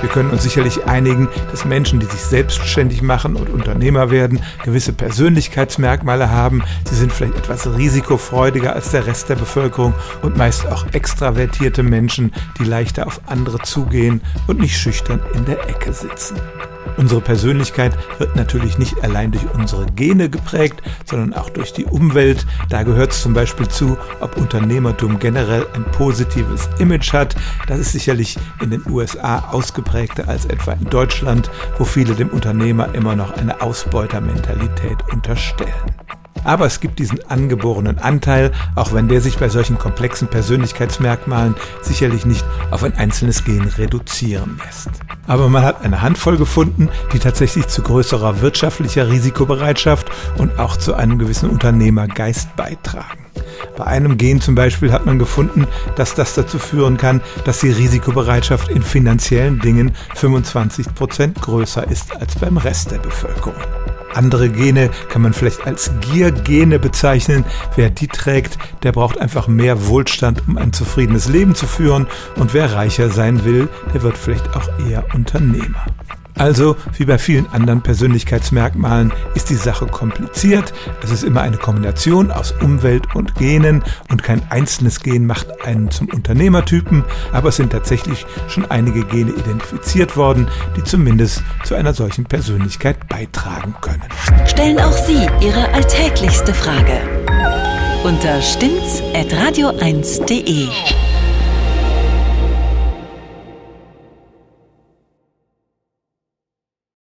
Wir können uns sicherlich einigen, dass Menschen, die sich selbstständig machen und Unternehmer werden, gewisse Persönlichkeitsmerkmale haben. Sie sind vielleicht etwas risikofreudiger als der Rest der Bevölkerung und meist auch extravertierte Menschen, die leichter auf andere zugehen und nicht schüchtern in der Ecke sitzen. Unsere Persönlichkeit wird natürlich nicht allein durch unsere Gene geprägt, sondern auch durch die Umwelt. Da gehört es zum Beispiel zu, ob Unternehmertum generell ein positives Image hat. Das ist sicherlich in den USA ausgeprägter als etwa in Deutschland, wo viele dem Unternehmer immer noch eine Ausbeutermentalität unterstellen. Aber es gibt diesen angeborenen Anteil, auch wenn der sich bei solchen komplexen Persönlichkeitsmerkmalen sicherlich nicht auf ein einzelnes Gen reduzieren lässt. Aber man hat eine Handvoll gefunden, die tatsächlich zu größerer wirtschaftlicher Risikobereitschaft und auch zu einem gewissen Unternehmergeist beitragen. Bei einem Gen zum Beispiel hat man gefunden, dass das dazu führen kann, dass die Risikobereitschaft in finanziellen Dingen 25 Prozent größer ist als beim Rest der Bevölkerung. Andere Gene kann man vielleicht als Giergene bezeichnen. Wer die trägt, der braucht einfach mehr Wohlstand, um ein zufriedenes Leben zu führen. Und wer reicher sein will, der wird vielleicht auch eher Unternehmer. Also, wie bei vielen anderen Persönlichkeitsmerkmalen, ist die Sache kompliziert. Es ist immer eine Kombination aus Umwelt und Genen und kein einzelnes Gen macht einen zum Unternehmertypen, aber es sind tatsächlich schon einige Gene identifiziert worden, die zumindest zu einer solchen Persönlichkeit beitragen können. Stellen auch Sie Ihre alltäglichste Frage unter stimmt's at radio1.de.